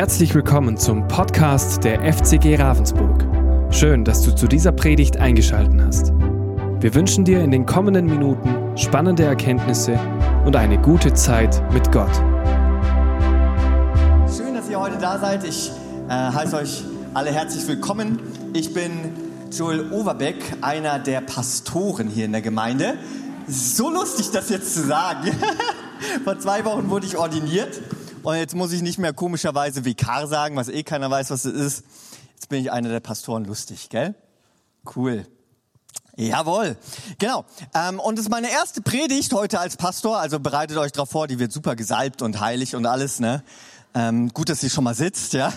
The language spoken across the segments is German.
Herzlich willkommen zum Podcast der FCG Ravensburg. Schön, dass du zu dieser Predigt eingeschaltet hast. Wir wünschen dir in den kommenden Minuten spannende Erkenntnisse und eine gute Zeit mit Gott. Schön, dass ihr heute da seid. Ich äh, heiße euch alle herzlich willkommen. Ich bin Joel Overbeck, einer der Pastoren hier in der Gemeinde. So lustig, das jetzt zu sagen. Vor zwei Wochen wurde ich ordiniert und jetzt muss ich nicht mehr komischerweise Vikar sagen, was eh keiner weiß, was es ist. Jetzt bin ich einer der Pastoren lustig, gell? Cool. Jawohl, genau. Ähm, und es ist meine erste Predigt heute als Pastor, also bereitet euch darauf vor, die wird super gesalbt und heilig und alles, ne? Ähm, gut, dass sie schon mal sitzt, ja.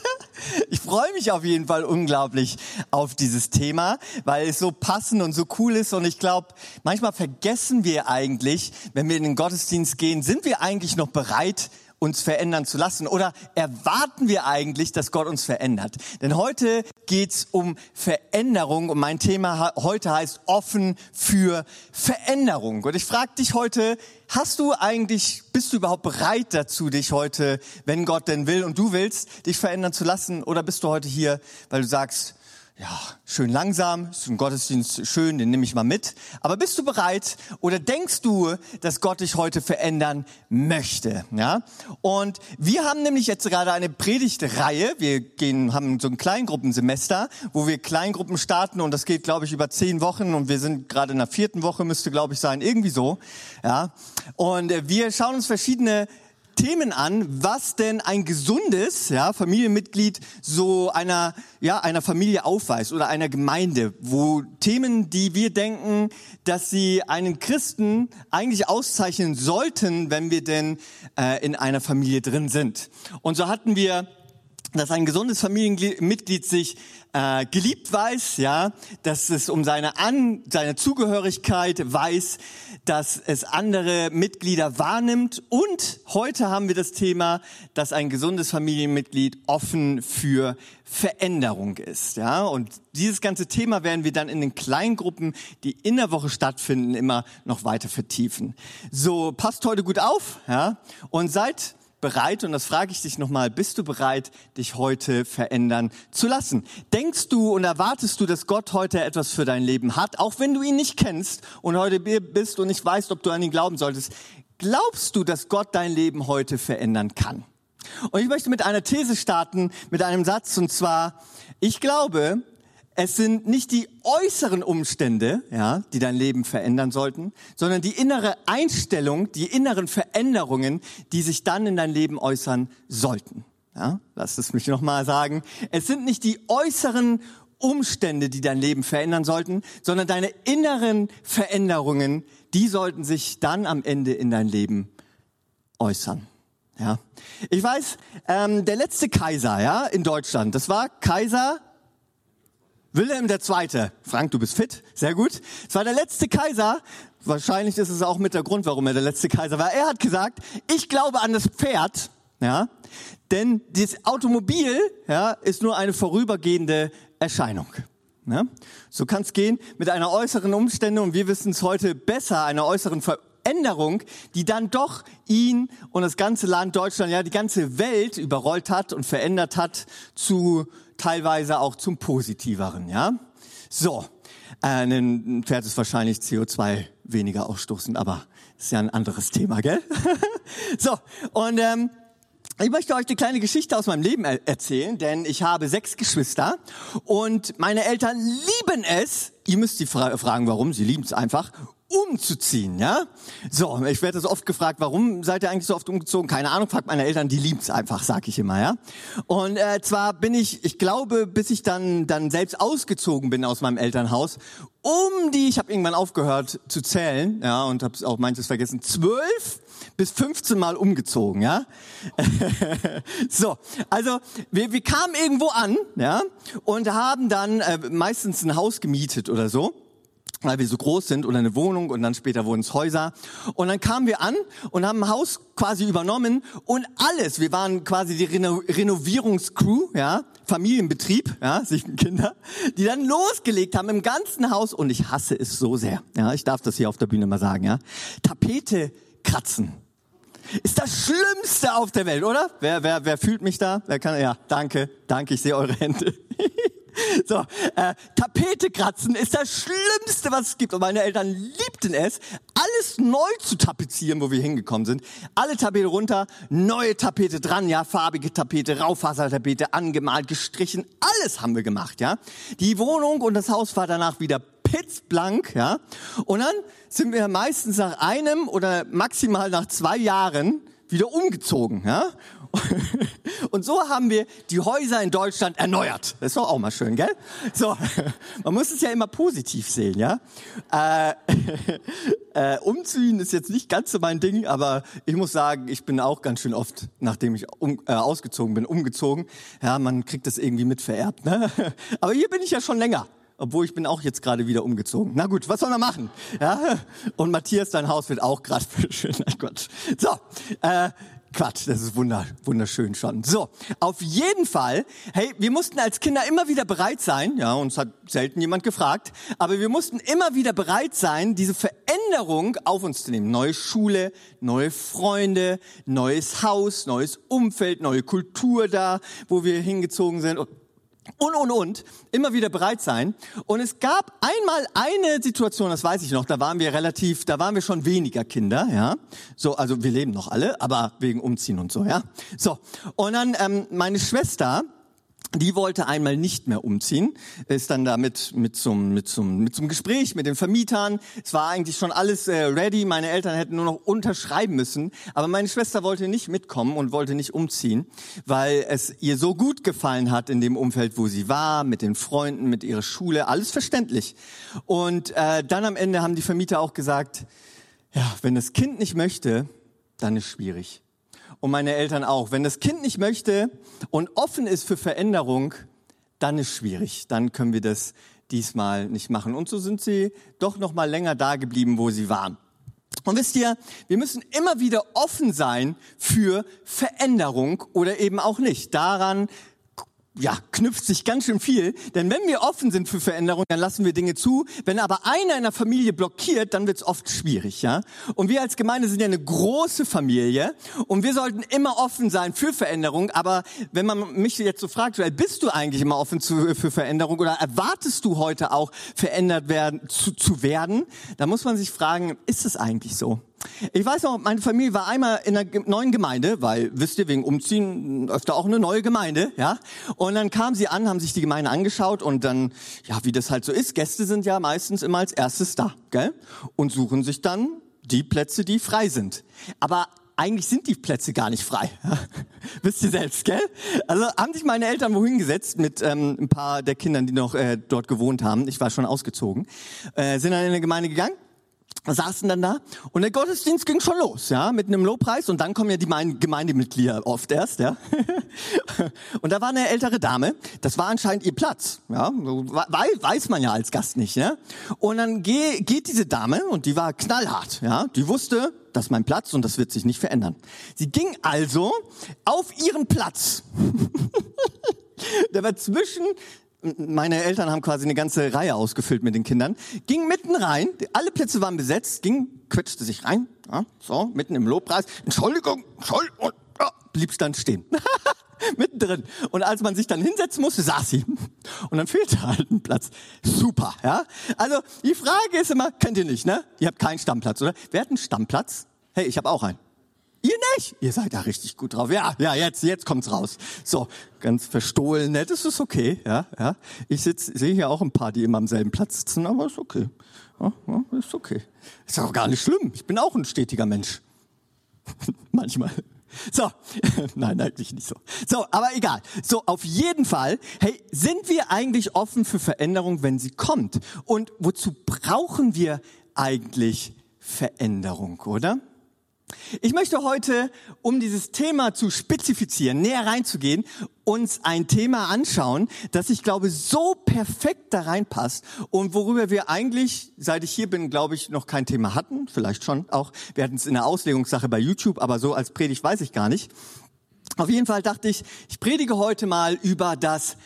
ich freue mich auf jeden Fall unglaublich auf dieses Thema, weil es so passend und so cool ist. Und ich glaube, manchmal vergessen wir eigentlich, wenn wir in den Gottesdienst gehen, sind wir eigentlich noch bereit, uns verändern zu lassen? Oder erwarten wir eigentlich, dass Gott uns verändert? Denn heute geht's um Veränderung und mein Thema heute heißt offen für Veränderung. Und ich frage dich heute, hast du eigentlich, bist du überhaupt bereit dazu, dich heute, wenn Gott denn will und du willst, dich verändern zu lassen? Oder bist du heute hier, weil du sagst, ja, schön langsam, ist ein Gottesdienst schön, den nehme ich mal mit. Aber bist du bereit oder denkst du, dass Gott dich heute verändern möchte? Ja? Und wir haben nämlich jetzt gerade eine Predigtreihe. Wir gehen, haben so ein Kleingruppensemester, wo wir Kleingruppen starten und das geht, glaube ich, über zehn Wochen und wir sind gerade in der vierten Woche, müsste, glaube ich, sein, irgendwie so. Ja? Und äh, wir schauen uns verschiedene Themen an, was denn ein gesundes ja, Familienmitglied so einer, ja, einer Familie aufweist oder einer Gemeinde, wo Themen, die wir denken, dass sie einen Christen eigentlich auszeichnen sollten, wenn wir denn äh, in einer Familie drin sind. Und so hatten wir dass ein gesundes Familienmitglied sich äh, geliebt weiß, ja, dass es um seine An seine Zugehörigkeit weiß, dass es andere Mitglieder wahrnimmt. Und heute haben wir das Thema, dass ein gesundes Familienmitglied offen für Veränderung ist, ja, und dieses ganze Thema werden wir dann in den Kleingruppen, die in der Woche stattfinden, immer noch weiter vertiefen. So passt heute gut auf, ja, und seid bereit, und das frage ich dich nochmal, bist du bereit, dich heute verändern zu lassen? Denkst du und erwartest du, dass Gott heute etwas für dein Leben hat, auch wenn du ihn nicht kennst und heute bist und nicht weißt, ob du an ihn glauben solltest? Glaubst du, dass Gott dein Leben heute verändern kann? Und ich möchte mit einer These starten, mit einem Satz, und zwar, ich glaube, es sind nicht die äußeren Umstände, ja, die dein Leben verändern sollten, sondern die innere Einstellung, die inneren Veränderungen, die sich dann in dein Leben äußern sollten. Ja, lass es mich nochmal sagen. Es sind nicht die äußeren Umstände, die dein Leben verändern sollten, sondern deine inneren Veränderungen, die sollten sich dann am Ende in dein Leben äußern. Ja, ich weiß, ähm, der letzte Kaiser, ja, in Deutschland, das war Kaiser Wilhelm II. Frank, du bist fit, sehr gut. Es war der letzte Kaiser. Wahrscheinlich ist es auch mit der Grund, warum er der letzte Kaiser war. Er hat gesagt, ich glaube an das Pferd, ja, denn das Automobil, ja, ist nur eine vorübergehende Erscheinung. Ja? So kann es gehen mit einer äußeren Umstände und wir wissen es heute besser, einer äußeren Veränderung, die dann doch ihn und das ganze Land Deutschland, ja, die ganze Welt überrollt hat und verändert hat zu teilweise auch zum Positiveren, ja. So, äh, ein Pferd ist wahrscheinlich CO2 weniger ausstoßend, aber ist ja ein anderes Thema, gell? so, und ähm, ich möchte euch eine kleine Geschichte aus meinem Leben er erzählen, denn ich habe sechs Geschwister und meine Eltern lieben es. Ihr müsst sie fra fragen, warum. Sie lieben es einfach umzuziehen, ja? So, ich werde so oft gefragt, warum seid ihr eigentlich so oft umgezogen? Keine Ahnung, fragt meine Eltern, die lieben's einfach, sag ich immer, ja? Und äh, zwar bin ich, ich glaube, bis ich dann dann selbst ausgezogen bin aus meinem Elternhaus, um die, ich habe irgendwann aufgehört zu zählen, ja, und habe auch manches vergessen, zwölf bis 15 Mal umgezogen, ja. so, also wir, wir kamen irgendwo an, ja, und haben dann äh, meistens ein Haus gemietet oder so weil wir so groß sind und eine Wohnung und dann später wurden es Häuser. Und dann kamen wir an und haben ein Haus quasi übernommen und alles. Wir waren quasi die Reno Renovierungscrew, ja, Familienbetrieb, ja, sieben Kinder, die dann losgelegt haben im ganzen Haus und ich hasse es so sehr. Ja, ich darf das hier auf der Bühne mal sagen, ja. Tapete kratzen. ist das Schlimmste auf der Welt, oder? Wer, wer, wer fühlt mich da? Wer kann? Ja, danke, danke, ich sehe eure Hände. So, äh, Tapete kratzen ist das Schlimmste, was es gibt. Und meine Eltern liebten es, alles neu zu tapezieren, wo wir hingekommen sind. Alle Tapete runter, neue Tapete dran, ja, farbige Tapete, Raufasertapete, angemalt, gestrichen, alles haben wir gemacht, ja. Die Wohnung und das Haus war danach wieder pitzblank, ja. Und dann sind wir meistens nach einem oder maximal nach zwei Jahren wieder umgezogen, ja. Und so haben wir die Häuser in Deutschland erneuert. Das ist doch auch mal schön, gell? So, man muss es ja immer positiv sehen, ja? Äh, äh, umziehen ist jetzt nicht ganz so mein Ding, aber ich muss sagen, ich bin auch ganz schön oft, nachdem ich um, äh, ausgezogen bin, umgezogen. Ja, man kriegt das irgendwie mit vererbt, ne? Aber hier bin ich ja schon länger obwohl ich bin auch jetzt gerade wieder umgezogen. Na gut, was soll man machen? Ja? Und Matthias, dein Haus wird auch gerade schön. Nein, Gott. So, äh, Quatsch, das ist wunder, wunderschön schon. So, auf jeden Fall, hey, wir mussten als Kinder immer wieder bereit sein, ja, uns hat selten jemand gefragt, aber wir mussten immer wieder bereit sein, diese Veränderung auf uns zu nehmen. Neue Schule, neue Freunde, neues Haus, neues Umfeld, neue Kultur da, wo wir hingezogen sind und, und, und, immer wieder bereit sein. Und es gab einmal eine Situation, das weiß ich noch, da waren wir relativ, da waren wir schon weniger Kinder, ja. So, also wir leben noch alle, aber wegen Umziehen und so, ja. So, und dann ähm, meine Schwester, die wollte einmal nicht mehr umziehen, ist dann damit mit zum mit zum mit zum Gespräch mit den Vermietern. Es war eigentlich schon alles äh, ready. Meine Eltern hätten nur noch unterschreiben müssen, aber meine Schwester wollte nicht mitkommen und wollte nicht umziehen, weil es ihr so gut gefallen hat in dem Umfeld, wo sie war, mit den Freunden, mit ihrer Schule, alles verständlich. Und äh, dann am Ende haben die Vermieter auch gesagt, ja, wenn das Kind nicht möchte, dann ist schwierig und meine Eltern auch. Wenn das Kind nicht möchte und offen ist für Veränderung, dann ist schwierig. Dann können wir das diesmal nicht machen. Und so sind sie doch noch mal länger da geblieben, wo sie waren. Und wisst ihr, wir müssen immer wieder offen sein für Veränderung oder eben auch nicht. Daran ja, knüpft sich ganz schön viel. Denn wenn wir offen sind für Veränderung, dann lassen wir Dinge zu. Wenn aber einer in der Familie blockiert, dann wird es oft schwierig, ja. Und wir als Gemeinde sind ja eine große Familie und wir sollten immer offen sein für Veränderung. Aber wenn man mich jetzt so fragt, bist du eigentlich immer offen zu, für Veränderung oder erwartest du heute auch verändert werden, zu, zu werden? Da muss man sich fragen, ist es eigentlich so? Ich weiß noch, meine Familie war einmal in einer neuen Gemeinde, weil, wisst ihr, wegen Umziehen öfter auch eine neue Gemeinde, ja. Und dann kamen sie an, haben sich die Gemeinde angeschaut und dann, ja, wie das halt so ist, Gäste sind ja meistens immer als erstes da, gell? Und suchen sich dann die Plätze, die frei sind. Aber eigentlich sind die Plätze gar nicht frei. Wisst ihr selbst, gell? Also haben sich meine Eltern wohin gesetzt mit ähm, ein paar der Kindern, die noch äh, dort gewohnt haben. Ich war schon ausgezogen. Äh, sind dann in eine Gemeinde gegangen saßen dann da und der Gottesdienst ging schon los, ja, mit einem Lobpreis und dann kommen ja die Gemeindemitglieder oft erst, ja. Und da war eine ältere Dame, das war anscheinend ihr Platz, ja, weiß man ja als Gast nicht, ja. Und dann geht diese Dame und die war knallhart, ja, die wusste, das ist mein Platz und das wird sich nicht verändern. Sie ging also auf ihren Platz. der war zwischen meine Eltern haben quasi eine ganze Reihe ausgefüllt mit den Kindern, ging mitten rein, alle Plätze waren besetzt, ging, quetschte sich rein, ja, so, mitten im Lobpreis, Entschuldigung, Entschuldigung, ja, blieb dann stehen. Mittendrin. Und als man sich dann hinsetzen musste, saß sie. Und dann fehlte halt ein Platz. Super, ja. Also, die Frage ist immer, kennt ihr nicht, ne? Ihr habt keinen Stammplatz, oder? Wer hat einen Stammplatz? Hey, ich habe auch einen. Ihr nicht? Ihr seid da richtig gut drauf. Ja, ja, jetzt, jetzt kommt's raus. So, ganz verstohlen, nett, das ist okay, ja, ja. Ich sehe hier auch ein paar, die immer am selben Platz sitzen, aber ist okay. Ja, ja, ist okay. Ist auch gar nicht schlimm. Ich bin auch ein stetiger Mensch. Manchmal. So, nein, eigentlich nicht so. So, aber egal. So, auf jeden Fall, hey, sind wir eigentlich offen für Veränderung, wenn sie kommt? Und wozu brauchen wir eigentlich Veränderung, oder? Ich möchte heute, um dieses Thema zu spezifizieren, näher reinzugehen, uns ein Thema anschauen, das ich glaube so perfekt da reinpasst und worüber wir eigentlich, seit ich hier bin, glaube ich, noch kein Thema hatten. Vielleicht schon auch. Wir hatten es in der Auslegungssache bei YouTube, aber so als Predigt weiß ich gar nicht. Auf jeden Fall dachte ich, ich predige heute mal über das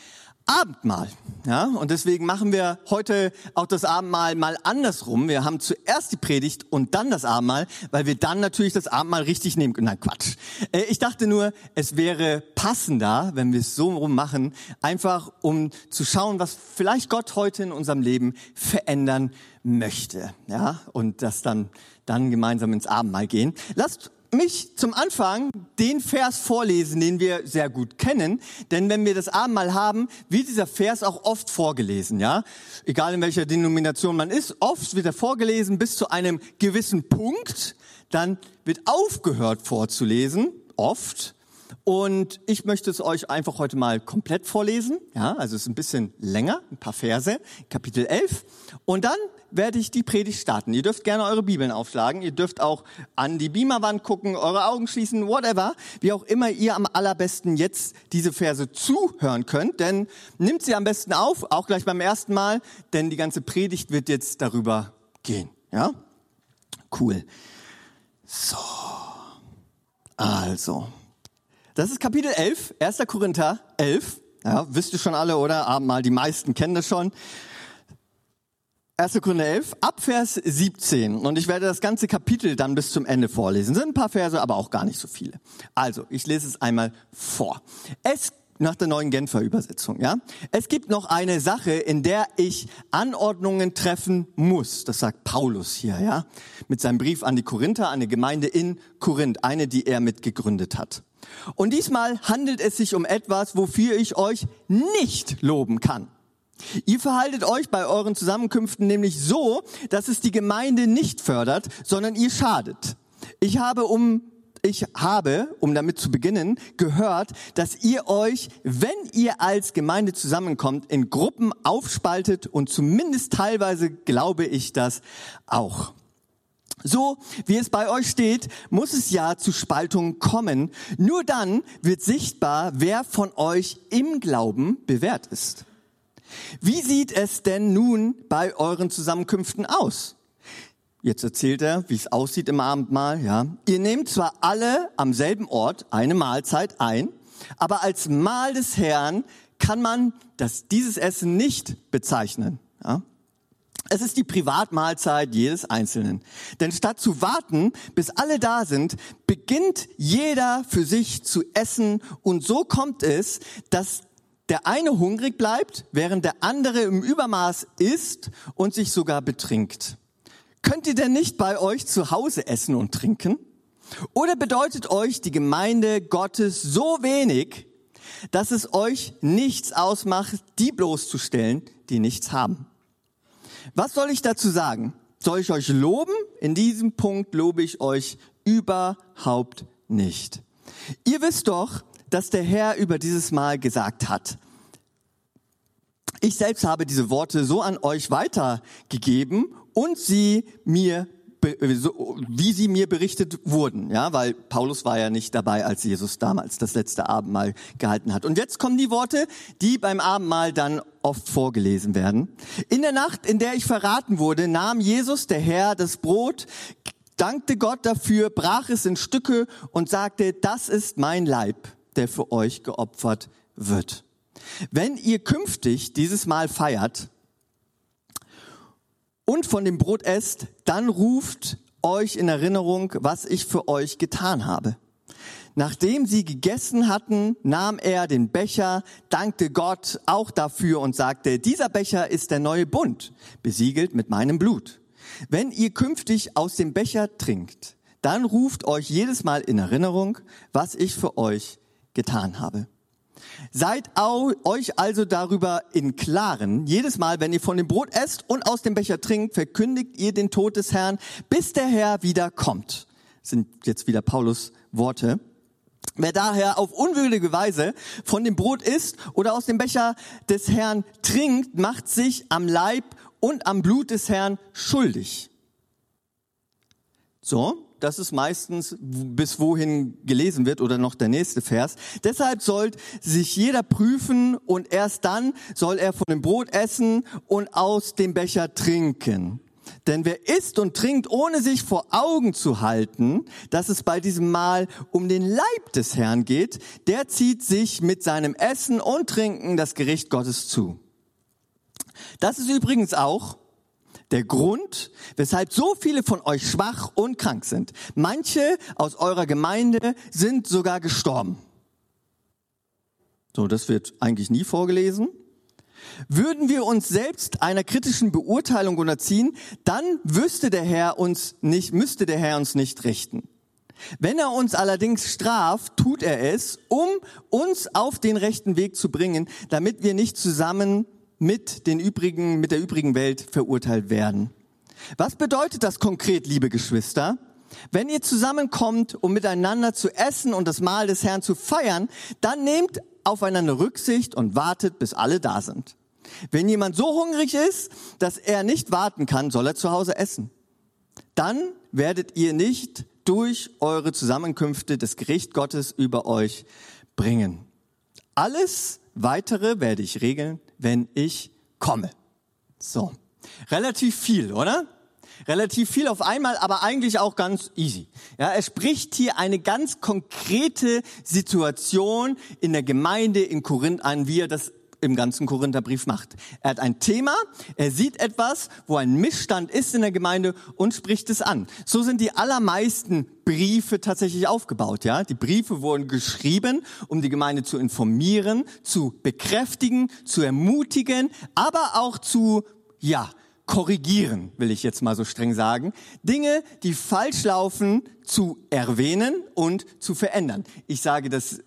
Abendmahl. Ja, und deswegen machen wir heute auch das Abendmahl mal andersrum. Wir haben zuerst die Predigt und dann das Abendmahl, weil wir dann natürlich das Abendmahl richtig nehmen. Nein, Quatsch. Äh, ich dachte nur, es wäre passender, wenn wir es so rum machen, einfach um zu schauen, was vielleicht Gott heute in unserem Leben verändern möchte. Ja, und das dann, dann gemeinsam ins Abendmahl gehen. Lasst mich zum Anfang den Vers vorlesen, den wir sehr gut kennen. Denn wenn wir das Abendmahl haben, wird dieser Vers auch oft vorgelesen, ja. Egal in welcher Denomination man ist, oft wird er vorgelesen bis zu einem gewissen Punkt. Dann wird aufgehört vorzulesen, oft. Und ich möchte es euch einfach heute mal komplett vorlesen. Ja, also es ist ein bisschen länger, ein paar Verse, Kapitel 11. Und dann werde ich die Predigt starten. Ihr dürft gerne eure Bibeln aufschlagen. Ihr dürft auch an die Beamerwand gucken, eure Augen schließen, whatever. Wie auch immer ihr am allerbesten jetzt diese Verse zuhören könnt. Denn nimmt sie am besten auf, auch gleich beim ersten Mal, denn die ganze Predigt wird jetzt darüber gehen. Ja? Cool. So. Also. Das ist Kapitel 11, 1. Korinther 11. Ja, wisst ihr schon alle, oder? Abendmahl, die meisten kennen das schon. 1. Korinther 11, ab Vers 17. Und ich werde das ganze Kapitel dann bis zum Ende vorlesen. Sind ein paar Verse, aber auch gar nicht so viele. Also, ich lese es einmal vor. Es nach der neuen Genfer Übersetzung, ja. Es gibt noch eine Sache, in der ich Anordnungen treffen muss. Das sagt Paulus hier, ja. Mit seinem Brief an die Korinther, eine Gemeinde in Korinth, eine, die er mitgegründet hat. Und diesmal handelt es sich um etwas, wofür ich euch nicht loben kann. Ihr verhaltet euch bei euren Zusammenkünften nämlich so, dass es die Gemeinde nicht fördert, sondern ihr schadet. Ich habe um ich habe, um damit zu beginnen, gehört, dass ihr euch, wenn ihr als Gemeinde zusammenkommt, in Gruppen aufspaltet und zumindest teilweise glaube ich das auch. So wie es bei euch steht, muss es ja zu Spaltungen kommen. Nur dann wird sichtbar, wer von euch im Glauben bewährt ist. Wie sieht es denn nun bei euren Zusammenkünften aus? Jetzt erzählt er, wie es aussieht im Abendmahl, ja. Ihr nehmt zwar alle am selben Ort eine Mahlzeit ein, aber als Mahl des Herrn kann man das, dieses Essen nicht bezeichnen, ja. Es ist die Privatmahlzeit jedes Einzelnen. Denn statt zu warten, bis alle da sind, beginnt jeder für sich zu essen und so kommt es, dass der eine hungrig bleibt, während der andere im Übermaß isst und sich sogar betrinkt. Könnt ihr denn nicht bei euch zu Hause essen und trinken? Oder bedeutet euch die Gemeinde Gottes so wenig, dass es euch nichts ausmacht, die bloßzustellen, die nichts haben? Was soll ich dazu sagen? Soll ich euch loben? In diesem Punkt lobe ich euch überhaupt nicht. Ihr wisst doch, dass der Herr über dieses Mal gesagt hat. Ich selbst habe diese Worte so an euch weitergegeben und sie mir wie sie mir berichtet wurden, ja, weil Paulus war ja nicht dabei, als Jesus damals das letzte Abendmahl gehalten hat. Und jetzt kommen die Worte, die beim Abendmahl dann oft vorgelesen werden. In der Nacht, in der ich verraten wurde, nahm Jesus, der Herr, das Brot, dankte Gott dafür, brach es in Stücke und sagte, das ist mein Leib, der für euch geopfert wird. Wenn ihr künftig dieses Mal feiert, und von dem Brot esst, dann ruft euch in Erinnerung, was ich für euch getan habe. Nachdem sie gegessen hatten, nahm er den Becher, dankte Gott auch dafür und sagte, dieser Becher ist der neue Bund, besiegelt mit meinem Blut. Wenn ihr künftig aus dem Becher trinkt, dann ruft euch jedes Mal in Erinnerung, was ich für euch getan habe. Seid euch also darüber in Klaren. Jedes Mal, wenn ihr von dem Brot esst und aus dem Becher trinkt, verkündigt ihr den Tod des Herrn, bis der Herr wieder kommt. Das sind jetzt wieder Paulus Worte. Wer daher auf unwürdige Weise von dem Brot isst oder aus dem Becher des Herrn trinkt, macht sich am Leib und am Blut des Herrn schuldig. So, das ist meistens bis wohin gelesen wird oder noch der nächste Vers. Deshalb soll sich jeder prüfen und erst dann soll er von dem Brot essen und aus dem Becher trinken. Denn wer isst und trinkt, ohne sich vor Augen zu halten, dass es bei diesem Mahl um den Leib des Herrn geht, der zieht sich mit seinem Essen und Trinken das Gericht Gottes zu. Das ist übrigens auch der Grund, weshalb so viele von euch schwach und krank sind. Manche aus eurer Gemeinde sind sogar gestorben. So, das wird eigentlich nie vorgelesen. Würden wir uns selbst einer kritischen Beurteilung unterziehen, dann wüsste der Herr uns nicht, müsste der Herr uns nicht richten. Wenn er uns allerdings straft, tut er es, um uns auf den rechten Weg zu bringen, damit wir nicht zusammen mit den übrigen, mit der übrigen Welt verurteilt werden. Was bedeutet das konkret, liebe Geschwister? Wenn ihr zusammenkommt, um miteinander zu essen und das Mahl des Herrn zu feiern, dann nehmt aufeinander Rücksicht und wartet, bis alle da sind. Wenn jemand so hungrig ist, dass er nicht warten kann, soll er zu Hause essen. Dann werdet ihr nicht durch eure Zusammenkünfte das Gericht Gottes über euch bringen. Alles weitere werde ich regeln, wenn ich komme. So. Relativ viel, oder? Relativ viel auf einmal, aber eigentlich auch ganz easy. Ja, er spricht hier eine ganz konkrete Situation in der Gemeinde in Korinth an, wie er das im ganzen Korintherbrief macht. Er hat ein Thema, er sieht etwas, wo ein Missstand ist in der Gemeinde und spricht es an. So sind die allermeisten Briefe tatsächlich aufgebaut, ja? Die Briefe wurden geschrieben, um die Gemeinde zu informieren, zu bekräftigen, zu ermutigen, aber auch zu, ja, korrigieren, will ich jetzt mal so streng sagen. Dinge, die falsch laufen, zu erwähnen und zu verändern. Ich sage das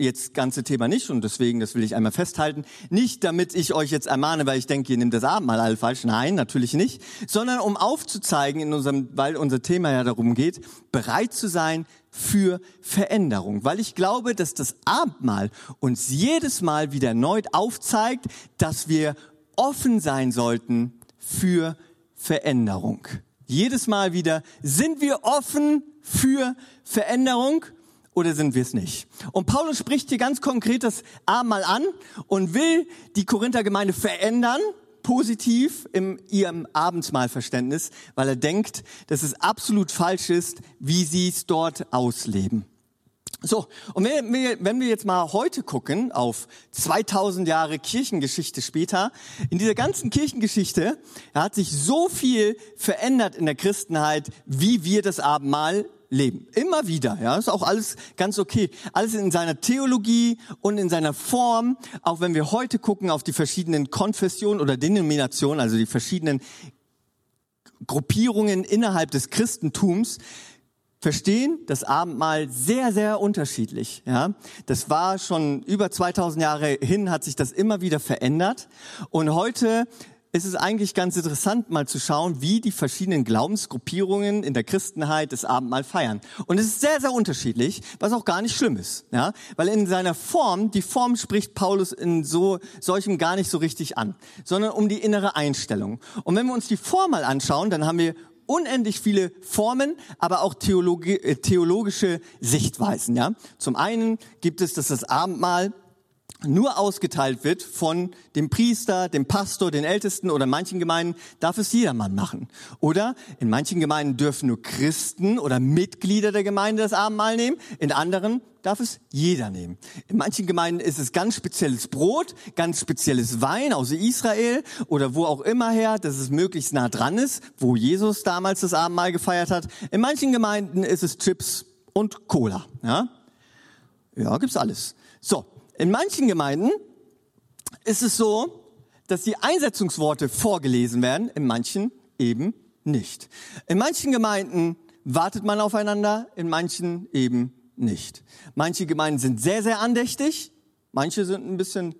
jetzt ganze Thema nicht und deswegen, das will ich einmal festhalten, nicht damit ich euch jetzt ermahne, weil ich denke, ihr nehmt das Abendmahl alle falsch. Nein, natürlich nicht, sondern um aufzuzeigen in unserem, weil unser Thema ja darum geht, bereit zu sein für Veränderung, weil ich glaube, dass das Abendmahl uns jedes Mal wieder erneut aufzeigt, dass wir offen sein sollten für Veränderung. Jedes Mal wieder sind wir offen für Veränderung oder sind wir es nicht? Und Paulus spricht hier ganz konkret das Abendmahl an und will die Korinther-Gemeinde verändern, positiv im ihrem Abendmahlverständnis, weil er denkt, dass es absolut falsch ist, wie sie es dort ausleben. So, und wenn wir, wenn wir jetzt mal heute gucken auf 2000 Jahre Kirchengeschichte später, in dieser ganzen Kirchengeschichte hat sich so viel verändert in der Christenheit, wie wir das Abendmahl leben. Immer wieder, ja, ist auch alles ganz okay. Alles in seiner Theologie und in seiner Form. Auch wenn wir heute gucken auf die verschiedenen Konfessionen oder Denominationen, also die verschiedenen Gruppierungen innerhalb des Christentums, verstehen das Abendmahl sehr, sehr unterschiedlich. Ja, das war schon über 2000 Jahre hin, hat sich das immer wieder verändert. Und heute ist es eigentlich ganz interessant, mal zu schauen, wie die verschiedenen Glaubensgruppierungen in der Christenheit das Abendmahl feiern. Und es ist sehr, sehr unterschiedlich, was auch gar nicht schlimm ist. Ja? Weil in seiner Form, die Form spricht Paulus in so solchem gar nicht so richtig an, sondern um die innere Einstellung. Und wenn wir uns die Form mal anschauen, dann haben wir unendlich viele Formen, aber auch Theologi äh, theologische Sichtweisen. Ja? Zum einen gibt es, dass das Abendmahl nur ausgeteilt wird von dem Priester, dem Pastor, den Ältesten oder in manchen Gemeinden darf es jedermann machen. Oder in manchen Gemeinden dürfen nur Christen oder Mitglieder der Gemeinde das Abendmahl nehmen, in anderen darf es jeder nehmen. In manchen Gemeinden ist es ganz spezielles Brot, ganz spezielles Wein aus Israel oder wo auch immer her, dass es möglichst nah dran ist, wo Jesus damals das Abendmahl gefeiert hat. In manchen Gemeinden ist es Chips und Cola. Ja, ja gibt's alles. So, in manchen Gemeinden ist es so, dass die Einsetzungsworte vorgelesen werden, in manchen eben nicht. In manchen Gemeinden wartet man aufeinander, in manchen eben nicht. Manche Gemeinden sind sehr, sehr andächtig, manche sind ein bisschen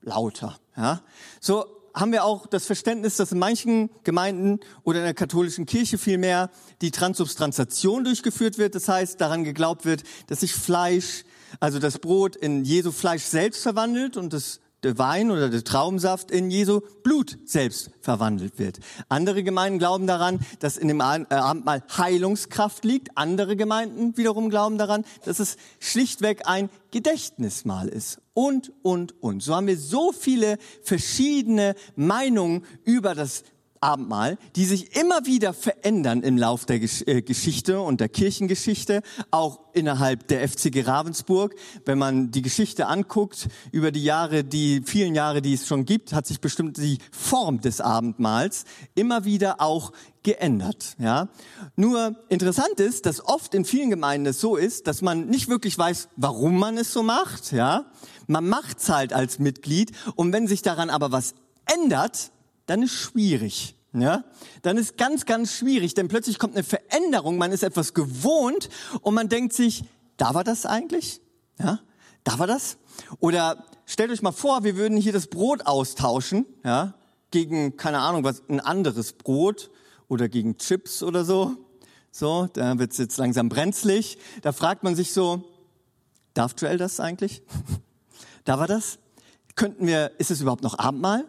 lauter. Ja? So haben wir auch das Verständnis, dass in manchen Gemeinden oder in der katholischen Kirche vielmehr die Transubstantiation durchgeführt wird. Das heißt, daran geglaubt wird, dass sich Fleisch also das Brot in Jesu Fleisch selbst verwandelt und das der Wein oder der Traubensaft in Jesu Blut selbst verwandelt wird. Andere Gemeinden glauben daran, dass in dem äh, Abendmahl Heilungskraft liegt. Andere Gemeinden wiederum glauben daran, dass es schlichtweg ein Gedächtnismahl ist. Und, und, und. So haben wir so viele verschiedene Meinungen über das Abendmahl, die sich immer wieder verändern im Lauf der äh, Geschichte und der Kirchengeschichte, auch innerhalb der FCG Ravensburg. Wenn man die Geschichte anguckt, über die Jahre, die vielen Jahre, die es schon gibt, hat sich bestimmt die Form des Abendmahls immer wieder auch geändert. Ja? Nur interessant ist, dass oft in vielen Gemeinden es so ist, dass man nicht wirklich weiß, warum man es so macht. Ja? Man macht's halt als Mitglied und wenn sich daran aber was ändert, dann ist schwierig. Ja, dann ist ganz, ganz schwierig, denn plötzlich kommt eine Veränderung, man ist etwas gewohnt und man denkt sich, da war das eigentlich? Ja, da war das? Oder stellt euch mal vor, wir würden hier das Brot austauschen, ja, gegen, keine Ahnung, was, ein anderes Brot oder gegen Chips oder so. So, da wird's jetzt langsam brenzlig. Da fragt man sich so, darf Joel das eigentlich? da war das? Könnten wir, ist es überhaupt noch Abendmahl?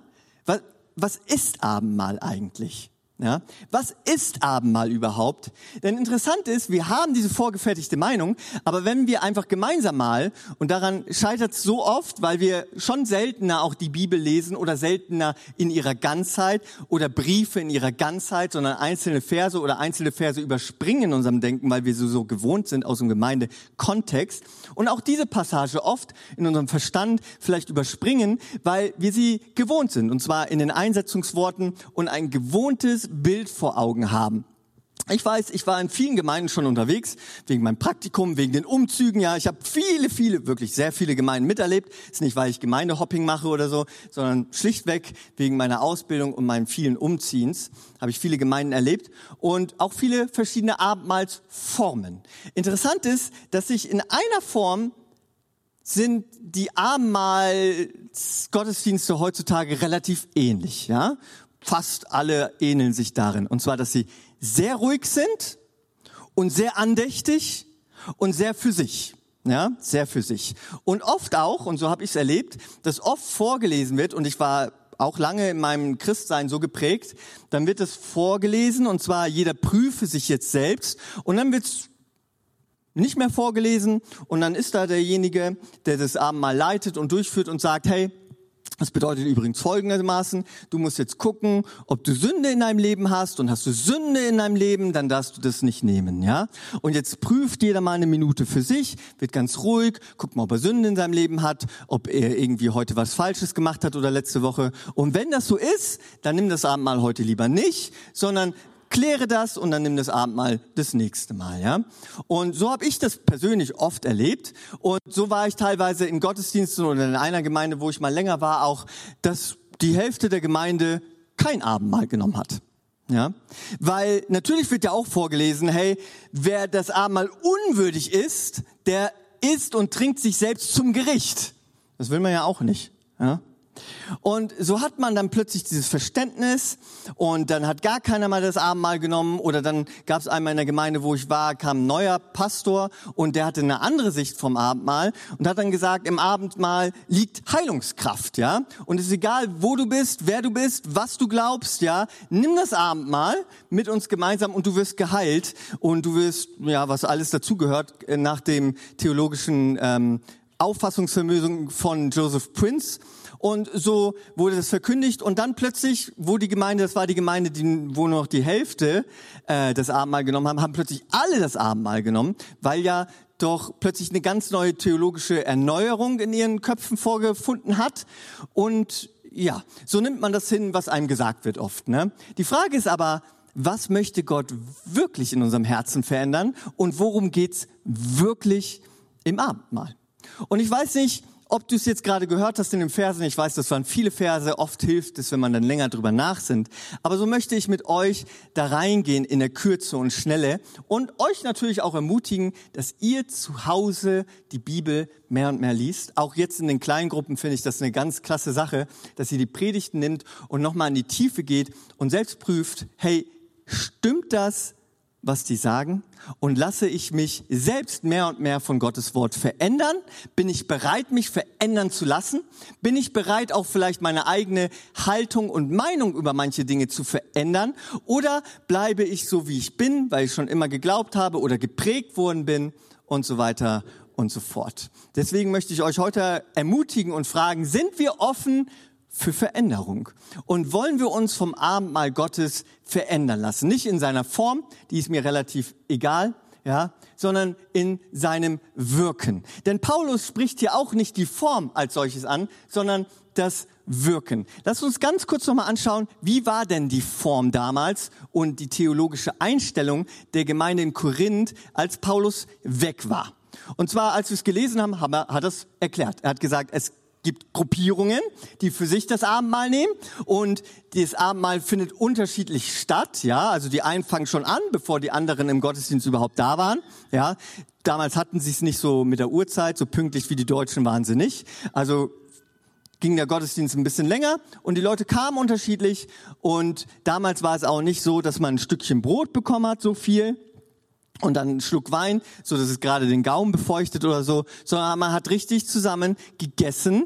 Was, was ist Abendmahl eigentlich? Ja, was ist Abendmahl überhaupt? Denn interessant ist, wir haben diese vorgefertigte Meinung, aber wenn wir einfach gemeinsam mal, und daran scheitert es so oft, weil wir schon seltener auch die Bibel lesen oder seltener in ihrer Ganzheit oder Briefe in ihrer Ganzheit, sondern einzelne Verse oder einzelne Verse überspringen in unserem Denken, weil wir so, so gewohnt sind aus dem Gemeindekontext. Und auch diese Passage oft in unserem Verstand vielleicht überspringen, weil wir sie gewohnt sind. Und zwar in den Einsetzungsworten und ein gewohntes Bild vor Augen haben. Ich weiß, ich war in vielen Gemeinden schon unterwegs, wegen meinem Praktikum, wegen den Umzügen. Ja, ich habe viele, viele, wirklich sehr viele Gemeinden miterlebt. ist nicht, weil ich Gemeindehopping mache oder so, sondern schlichtweg wegen meiner Ausbildung und meinen vielen Umziehens habe ich viele Gemeinden erlebt und auch viele verschiedene Abendmahlsformen. Interessant ist, dass sich in einer Form sind die Abendmahlsgottesdienste heutzutage relativ ähnlich, ja fast alle ähneln sich darin. Und zwar, dass sie sehr ruhig sind und sehr andächtig und sehr für sich. Ja, sehr für sich. Und oft auch, und so habe ich es erlebt, dass oft vorgelesen wird, und ich war auch lange in meinem Christsein so geprägt, dann wird es vorgelesen, und zwar jeder prüfe sich jetzt selbst, und dann wird es nicht mehr vorgelesen, und dann ist da derjenige, der das Abendmahl leitet und durchführt und sagt, hey, das bedeutet übrigens folgendermaßen, du musst jetzt gucken, ob du Sünde in deinem Leben hast und hast du Sünde in deinem Leben, dann darfst du das nicht nehmen, ja? Und jetzt prüft jeder mal eine Minute für sich, wird ganz ruhig, guckt mal, ob er Sünde in seinem Leben hat, ob er irgendwie heute was Falsches gemacht hat oder letzte Woche. Und wenn das so ist, dann nimm das Abendmahl heute lieber nicht, sondern kläre das und dann nimm das Abendmahl das nächste Mal, ja. Und so habe ich das persönlich oft erlebt und so war ich teilweise in Gottesdiensten oder in einer Gemeinde, wo ich mal länger war, auch, dass die Hälfte der Gemeinde kein Abendmahl genommen hat. Ja, weil natürlich wird ja auch vorgelesen, hey, wer das Abendmahl unwürdig ist, der isst und trinkt sich selbst zum Gericht. Das will man ja auch nicht. Ja? Und so hat man dann plötzlich dieses Verständnis und dann hat gar keiner mal das Abendmahl genommen oder dann gab es einmal in der Gemeinde, wo ich war, kam ein neuer Pastor und der hatte eine andere Sicht vom Abendmahl und hat dann gesagt, im Abendmahl liegt Heilungskraft, ja? Und es ist egal, wo du bist, wer du bist, was du glaubst, ja? Nimm das Abendmahl mit uns gemeinsam und du wirst geheilt und du wirst, ja, was alles dazugehört äh, nach dem theologischen ähm, Auffassungsvermögen von Joseph Prince und so wurde das verkündigt und dann plötzlich, wo die Gemeinde, das war die Gemeinde, die, wo nur noch die Hälfte äh, das Abendmahl genommen haben, haben plötzlich alle das Abendmahl genommen, weil ja doch plötzlich eine ganz neue theologische Erneuerung in ihren Köpfen vorgefunden hat und ja, so nimmt man das hin, was einem gesagt wird oft. Ne? Die Frage ist aber, was möchte Gott wirklich in unserem Herzen verändern und worum geht's wirklich im Abendmahl? Und ich weiß nicht, ob du es jetzt gerade gehört hast in den Versen, ich weiß, das waren viele Verse, oft hilft es, wenn man dann länger drüber nachsinnt. Aber so möchte ich mit euch da reingehen in der Kürze und Schnelle und euch natürlich auch ermutigen, dass ihr zu Hause die Bibel mehr und mehr liest. Auch jetzt in den kleinen Gruppen finde ich das eine ganz klasse Sache, dass ihr die Predigten nimmt und nochmal in die Tiefe geht und selbst prüft, hey, stimmt das, was die sagen? Und lasse ich mich selbst mehr und mehr von Gottes Wort verändern? Bin ich bereit, mich verändern zu lassen? Bin ich bereit, auch vielleicht meine eigene Haltung und Meinung über manche Dinge zu verändern? Oder bleibe ich so, wie ich bin, weil ich schon immer geglaubt habe oder geprägt worden bin und so weiter und so fort? Deswegen möchte ich euch heute ermutigen und fragen, sind wir offen für Veränderung. Und wollen wir uns vom Abendmahl Gottes verändern lassen? Nicht in seiner Form, die ist mir relativ egal, ja, sondern in seinem Wirken. Denn Paulus spricht hier auch nicht die Form als solches an, sondern das Wirken. Lass uns ganz kurz nochmal anschauen, wie war denn die Form damals und die theologische Einstellung der Gemeinde in Korinth, als Paulus weg war. Und zwar, als wir es gelesen haben, hat er es erklärt. Er hat gesagt, es gibt Gruppierungen, die für sich das Abendmahl nehmen und das Abendmahl findet unterschiedlich statt, ja, also die einen fangen schon an, bevor die anderen im Gottesdienst überhaupt da waren, ja. Damals hatten sie es nicht so mit der Uhrzeit, so pünktlich wie die Deutschen waren sie nicht. Also ging der Gottesdienst ein bisschen länger und die Leute kamen unterschiedlich und damals war es auch nicht so, dass man ein Stückchen Brot bekommen hat, so viel, und dann einen Schluck Wein, so dass es gerade den Gaumen befeuchtet oder so, sondern man hat richtig zusammen gegessen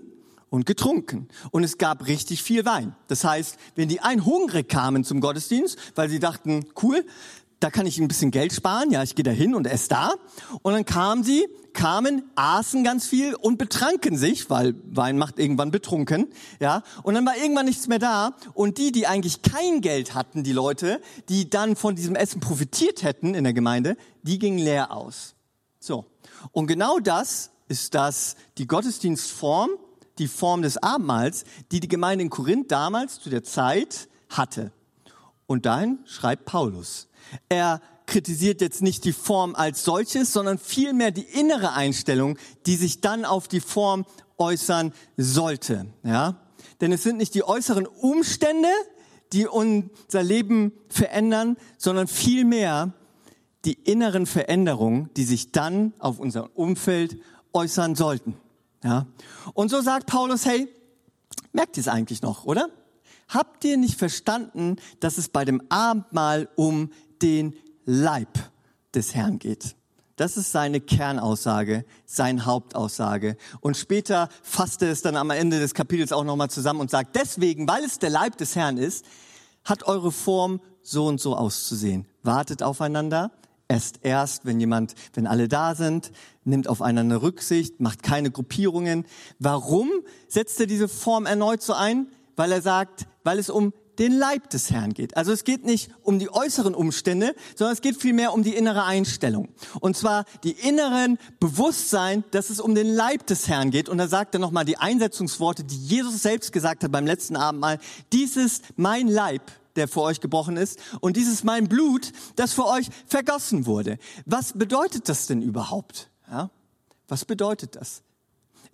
und getrunken. Und es gab richtig viel Wein. Das heißt, wenn die ein hungrig kamen zum Gottesdienst, weil sie dachten, cool, da kann ich ein bisschen Geld sparen, ja, ich gehe da hin und esse da. Und dann kamen sie, kamen, aßen ganz viel und betranken sich, weil Wein macht irgendwann betrunken, ja. Und dann war irgendwann nichts mehr da. Und die, die eigentlich kein Geld hatten, die Leute, die dann von diesem Essen profitiert hätten in der Gemeinde, die gingen leer aus. So. Und genau das ist das, die Gottesdienstform, die Form des Abendmahls, die die Gemeinde in Korinth damals zu der Zeit hatte. Und dahin schreibt Paulus. Er kritisiert jetzt nicht die Form als solches, sondern vielmehr die innere Einstellung, die sich dann auf die Form äußern sollte. Ja? Denn es sind nicht die äußeren Umstände, die unser Leben verändern, sondern vielmehr die inneren Veränderungen, die sich dann auf unser Umfeld äußern sollten. Ja? Und so sagt Paulus, hey, merkt ihr es eigentlich noch, oder? Habt ihr nicht verstanden, dass es bei dem Abendmahl um den Leib des Herrn geht? Das ist seine Kernaussage, seine Hauptaussage. Und später fasst er es dann am Ende des Kapitels auch nochmal zusammen und sagt, deswegen, weil es der Leib des Herrn ist, hat eure Form so und so auszusehen. Wartet aufeinander, esst erst, wenn jemand, wenn alle da sind, nimmt aufeinander Rücksicht, macht keine Gruppierungen. Warum setzt er diese Form erneut so ein? Weil er sagt, weil es um den Leib des Herrn geht. Also es geht nicht um die äußeren Umstände, sondern es geht vielmehr um die innere Einstellung. Und zwar die inneren Bewusstsein, dass es um den Leib des Herrn geht. Und da sagt er nochmal die Einsetzungsworte, die Jesus selbst gesagt hat beim letzten Abendmahl. Dies ist mein Leib, der für euch gebrochen ist. Und dieses mein Blut, das für euch vergossen wurde. Was bedeutet das denn überhaupt? Ja? Was bedeutet das?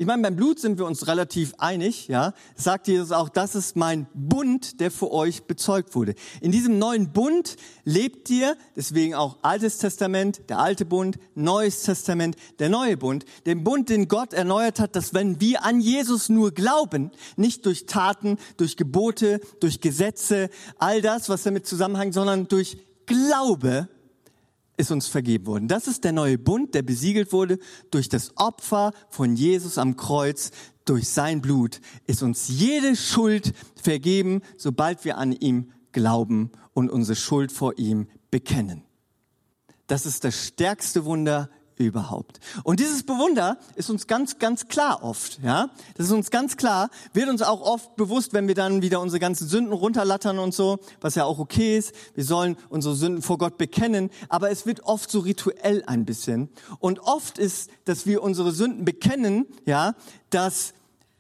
Ich meine, beim Blut sind wir uns relativ einig, ja. Sagt Jesus auch, das ist mein Bund, der für euch bezeugt wurde. In diesem neuen Bund lebt ihr, deswegen auch Altes Testament, der alte Bund, Neues Testament, der neue Bund, den Bund, den Gott erneuert hat, dass wenn wir an Jesus nur glauben, nicht durch Taten, durch Gebote, durch Gesetze, all das, was damit zusammenhängt, sondern durch Glaube, ist uns vergeben worden. Das ist der neue Bund, der besiegelt wurde durch das Opfer von Jesus am Kreuz. Durch sein Blut ist uns jede Schuld vergeben, sobald wir an ihm glauben und unsere Schuld vor ihm bekennen. Das ist das stärkste Wunder überhaupt. Und dieses Bewunder ist uns ganz, ganz klar oft, ja. Das ist uns ganz klar, wird uns auch oft bewusst, wenn wir dann wieder unsere ganzen Sünden runterlattern und so, was ja auch okay ist. Wir sollen unsere Sünden vor Gott bekennen, aber es wird oft so rituell ein bisschen. Und oft ist, dass wir unsere Sünden bekennen, ja, dass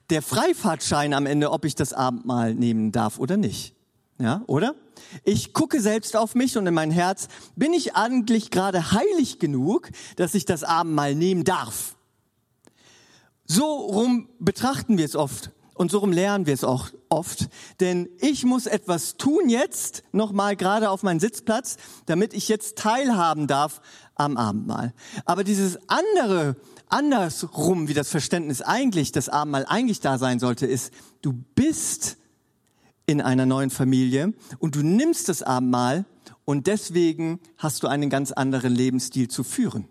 der Freifahrtschein am Ende, ob ich das Abendmahl nehmen darf oder nicht. Ja, oder? Ich gucke selbst auf mich und in mein Herz, bin ich eigentlich gerade heilig genug, dass ich das Abendmahl nehmen darf? So rum betrachten wir es oft und so rum lernen wir es auch oft, denn ich muss etwas tun jetzt, nochmal gerade auf meinen Sitzplatz, damit ich jetzt teilhaben darf am Abendmahl. Aber dieses andere, andersrum, wie das Verständnis eigentlich, das Abendmahl eigentlich da sein sollte, ist, du bist in einer neuen Familie und du nimmst das Abendmahl und deswegen hast du einen ganz anderen Lebensstil zu führen.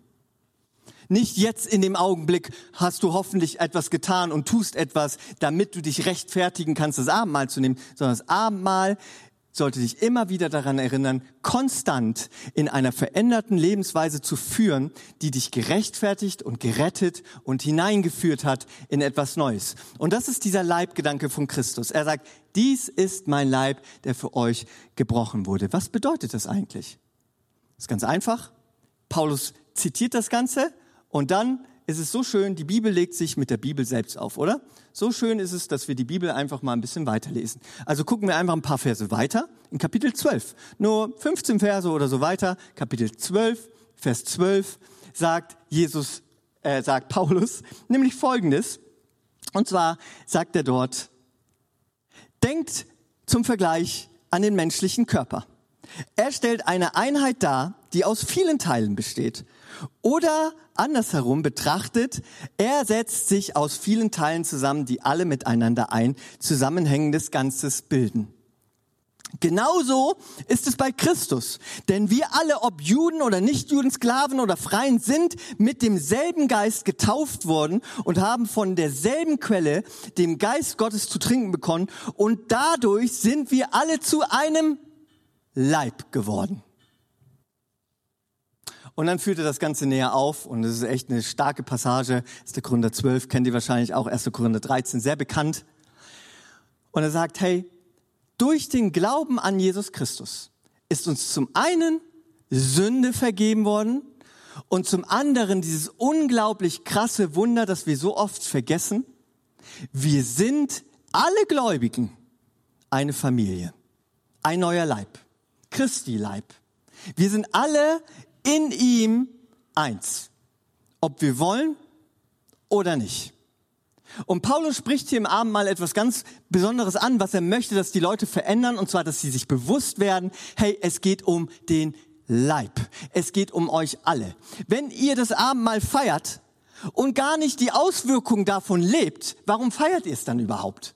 Nicht jetzt in dem Augenblick hast du hoffentlich etwas getan und tust etwas, damit du dich rechtfertigen kannst, das Abendmahl zu nehmen, sondern das Abendmahl sollte dich immer wieder daran erinnern, konstant in einer veränderten Lebensweise zu führen, die dich gerechtfertigt und gerettet und hineingeführt hat in etwas Neues. Und das ist dieser Leibgedanke von Christus. Er sagt, dies ist mein Leib, der für euch gebrochen wurde. Was bedeutet das eigentlich? Das ist ganz einfach. Paulus zitiert das Ganze und dann ist es so schön, die Bibel legt sich mit der Bibel selbst auf, oder? So schön ist es, dass wir die Bibel einfach mal ein bisschen weiterlesen. Also gucken wir einfach ein paar Verse weiter in Kapitel 12. Nur 15 Verse oder so weiter. Kapitel 12, Vers 12 sagt Jesus, äh, sagt Paulus nämlich Folgendes. Und zwar sagt er dort, denkt zum Vergleich an den menschlichen Körper. Er stellt eine Einheit dar, die aus vielen Teilen besteht. Oder andersherum betrachtet, er setzt sich aus vielen Teilen zusammen, die alle miteinander ein zusammenhängendes Ganzes bilden. Genauso ist es bei Christus. Denn wir alle, ob Juden oder Nichtjuden, Sklaven oder Freien, sind mit demselben Geist getauft worden und haben von derselben Quelle, dem Geist Gottes zu trinken bekommen. Und dadurch sind wir alle zu einem Leib geworden. Und dann führt er das Ganze näher auf und es ist echt eine starke Passage. Das ist der Korinther 12, kennt ihr wahrscheinlich auch, 1. Korinther 13, sehr bekannt. Und er sagt, hey, durch den Glauben an Jesus Christus ist uns zum einen Sünde vergeben worden und zum anderen dieses unglaublich krasse Wunder, das wir so oft vergessen. Wir sind alle Gläubigen eine Familie, ein neuer Leib, Christi Leib. Wir sind alle in ihm eins. Ob wir wollen oder nicht. Und Paulus spricht hier im Abend mal etwas ganz Besonderes an, was er möchte, dass die Leute verändern, und zwar, dass sie sich bewusst werden, hey, es geht um den Leib. Es geht um euch alle. Wenn ihr das Abendmahl feiert und gar nicht die Auswirkungen davon lebt, warum feiert ihr es dann überhaupt?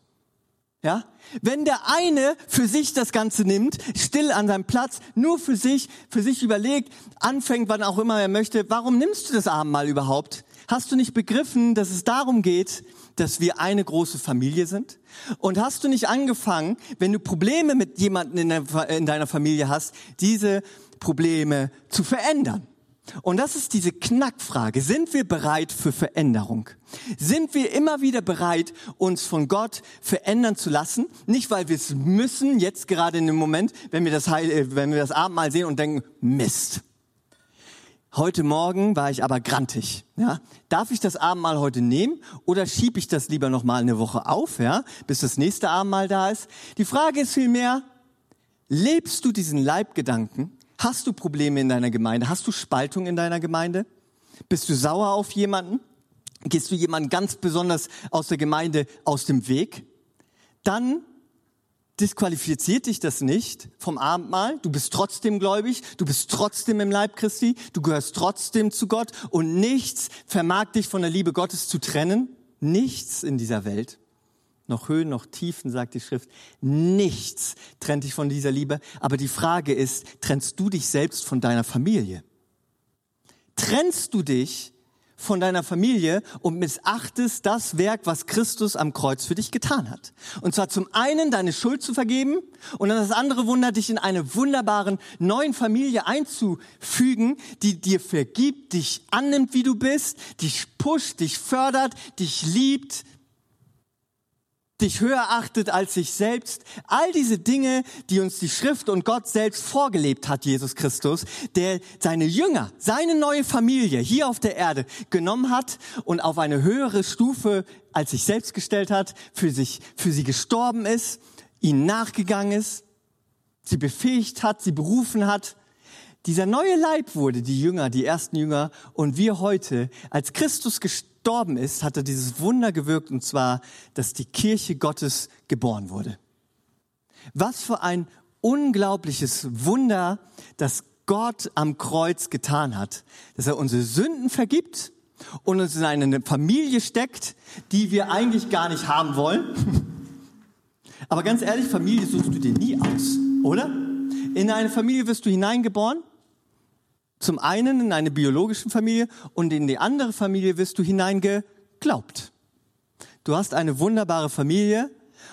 Ja? Wenn der eine für sich das Ganze nimmt, still an seinem Platz, nur für sich, für sich überlegt, anfängt, wann auch immer er möchte, warum nimmst du das Abendmahl überhaupt? Hast du nicht begriffen, dass es darum geht, dass wir eine große Familie sind? Und hast du nicht angefangen, wenn du Probleme mit jemandem in deiner Familie hast, diese Probleme zu verändern? Und das ist diese Knackfrage. Sind wir bereit für Veränderung? Sind wir immer wieder bereit, uns von Gott verändern zu lassen? Nicht, weil wir es müssen, jetzt gerade in dem Moment, wenn wir das, Heil, äh, wenn wir das Abendmahl sehen und denken, Mist. Heute Morgen war ich aber grantig. Ja? Darf ich das Abendmahl heute nehmen oder schiebe ich das lieber noch mal eine Woche auf, ja? bis das nächste Abendmahl da ist? Die Frage ist vielmehr, lebst du diesen Leibgedanken Hast du Probleme in deiner Gemeinde? Hast du Spaltung in deiner Gemeinde? Bist du sauer auf jemanden? Gehst du jemanden ganz besonders aus der Gemeinde aus dem Weg? Dann disqualifiziert dich das nicht vom Abendmahl. Du bist trotzdem gläubig, du bist trotzdem im Leib Christi, du gehörst trotzdem zu Gott und nichts vermag dich von der Liebe Gottes zu trennen. Nichts in dieser Welt noch Höhen, noch Tiefen, sagt die Schrift. Nichts trennt dich von dieser Liebe. Aber die Frage ist, trennst du dich selbst von deiner Familie? Trennst du dich von deiner Familie und missachtest das Werk, was Christus am Kreuz für dich getan hat. Und zwar zum einen deine Schuld zu vergeben und dann das andere Wunder, dich in eine wunderbaren neuen Familie einzufügen, die dir vergibt, dich annimmt, wie du bist, dich pusht, dich fördert, dich liebt, dich höher achtet als sich selbst. All diese Dinge, die uns die Schrift und Gott selbst vorgelebt hat, Jesus Christus, der seine Jünger, seine neue Familie hier auf der Erde genommen hat und auf eine höhere Stufe als sich selbst gestellt hat, für sich, für sie gestorben ist, ihnen nachgegangen ist, sie befähigt hat, sie berufen hat. Dieser neue Leib wurde die Jünger, die ersten Jünger und wir heute, als Christus gestorben gestorben ist, hat er dieses Wunder gewirkt, und zwar, dass die Kirche Gottes geboren wurde. Was für ein unglaubliches Wunder, das Gott am Kreuz getan hat, dass er unsere Sünden vergibt und uns in eine Familie steckt, die wir eigentlich gar nicht haben wollen. Aber ganz ehrlich, Familie suchst du dir nie aus, oder? In eine Familie wirst du hineingeboren zum einen in eine biologische Familie und in die andere Familie wirst du hineingeglaubt. Du hast eine wunderbare Familie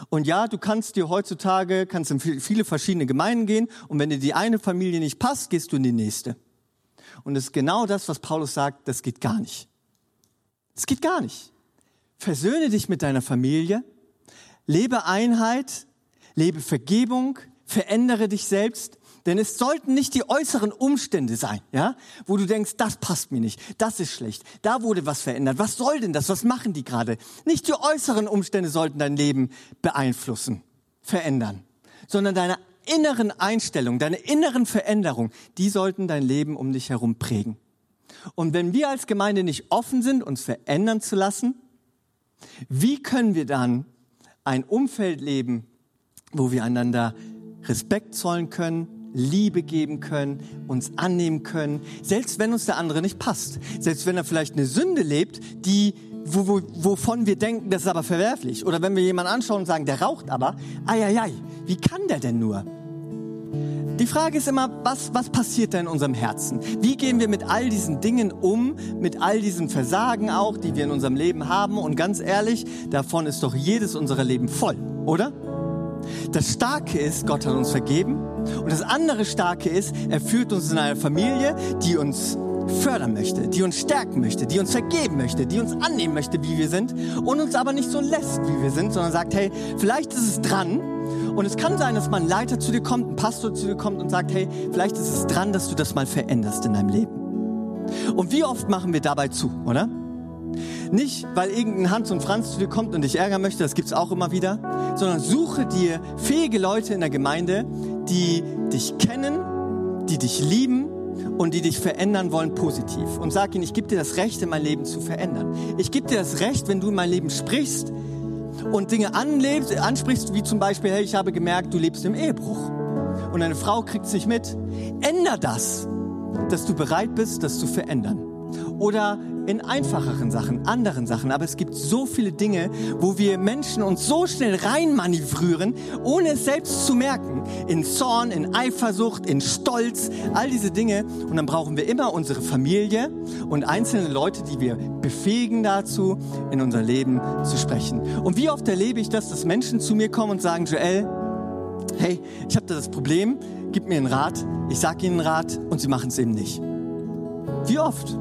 Und ja, du kannst dir heutzutage, kannst in viele verschiedene Gemeinden gehen und wenn dir die eine Familie nicht passt, gehst du in die nächste. Und es ist genau das, was Paulus sagt, das geht gar nicht. Es geht gar nicht. Versöhne dich mit deiner Familie, lebe Einheit, lebe Vergebung, verändere dich selbst, denn es sollten nicht die äußeren Umstände sein, ja, wo du denkst, das passt mir nicht, das ist schlecht, da wurde was verändert. Was soll denn das? Was machen die gerade? Nicht die äußeren Umstände sollten dein Leben beeinflussen, verändern, sondern deine inneren Einstellungen, deine inneren Veränderungen, die sollten dein Leben um dich herum prägen. Und wenn wir als Gemeinde nicht offen sind, uns verändern zu lassen, wie können wir dann ein Umfeld leben, wo wir einander Respekt zollen können, Liebe geben können, uns annehmen können, selbst wenn uns der andere nicht passt, selbst wenn er vielleicht eine Sünde lebt, die wo, wo, wovon wir denken, das ist aber verwerflich. Oder wenn wir jemanden anschauen und sagen, der raucht aber, ai, ai, ai, wie kann der denn nur? Die Frage ist immer, was, was passiert da in unserem Herzen? Wie gehen wir mit all diesen Dingen um, mit all diesen Versagen auch, die wir in unserem Leben haben? Und ganz ehrlich, davon ist doch jedes unserer Leben voll, oder? Das Starke ist, Gott hat uns vergeben. Und das andere Starke ist, er führt uns in eine Familie, die uns fördern möchte, die uns stärken möchte, die uns vergeben möchte, die uns annehmen möchte, wie wir sind und uns aber nicht so lässt, wie wir sind, sondern sagt, hey, vielleicht ist es dran. Und es kann sein, dass mal ein Leiter zu dir kommt, ein Pastor zu dir kommt und sagt, hey, vielleicht ist es dran, dass du das mal veränderst in deinem Leben. Und wie oft machen wir dabei zu, oder? Nicht, weil irgendein Hans und Franz zu dir kommt und dich ärgern möchte, das gibt's auch immer wieder, sondern suche dir fähige Leute in der Gemeinde, die dich kennen, die dich lieben und die dich verändern wollen positiv. Und sag ihnen, ich gebe dir das Recht, in mein Leben zu verändern. Ich gebe dir das Recht, wenn du in mein Leben sprichst und Dinge anlebst, ansprichst, wie zum Beispiel, hey, ich habe gemerkt, du lebst im Ehebruch. Und eine Frau kriegt es nicht mit. Änder das, dass du bereit bist, das zu verändern. Oder in einfacheren Sachen, anderen Sachen. Aber es gibt so viele Dinge, wo wir Menschen uns so schnell reinmanövrieren, ohne es selbst zu merken. In Zorn, in Eifersucht, in Stolz, all diese Dinge. Und dann brauchen wir immer unsere Familie und einzelne Leute, die wir befähigen dazu, in unser Leben zu sprechen. Und wie oft erlebe ich das, dass Menschen zu mir kommen und sagen, Joel, hey, ich habe da das Problem, gib mir einen Rat, ich sage ihnen einen Rat und sie machen es eben nicht. Wie oft?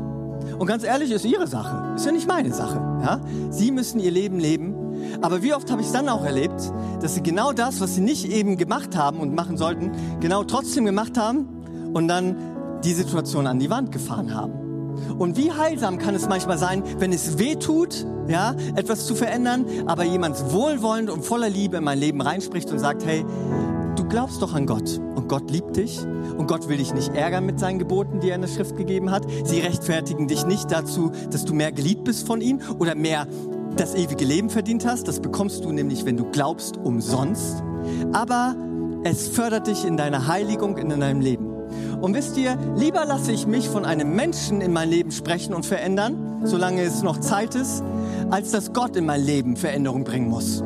Und ganz ehrlich, ist ihre Sache. Ist ja nicht meine Sache. Ja? Sie müssen ihr Leben leben. Aber wie oft habe ich es dann auch erlebt, dass sie genau das, was sie nicht eben gemacht haben und machen sollten, genau trotzdem gemacht haben und dann die Situation an die Wand gefahren haben. Und wie heilsam kann es manchmal sein, wenn es weh tut, ja, etwas zu verändern, aber jemand wohlwollend und voller Liebe in mein Leben reinspricht und sagt, hey, glaubst doch an Gott und Gott liebt dich und Gott will dich nicht ärgern mit seinen Geboten, die er in der Schrift gegeben hat. Sie rechtfertigen dich nicht dazu, dass du mehr geliebt bist von ihm oder mehr das ewige Leben verdient hast. Das bekommst du nämlich, wenn du glaubst, umsonst. Aber es fördert dich in deiner Heiligung, in deinem Leben. Und wisst ihr, lieber lasse ich mich von einem Menschen in mein Leben sprechen und verändern, solange es noch Zeit ist, als dass Gott in mein Leben Veränderung bringen muss.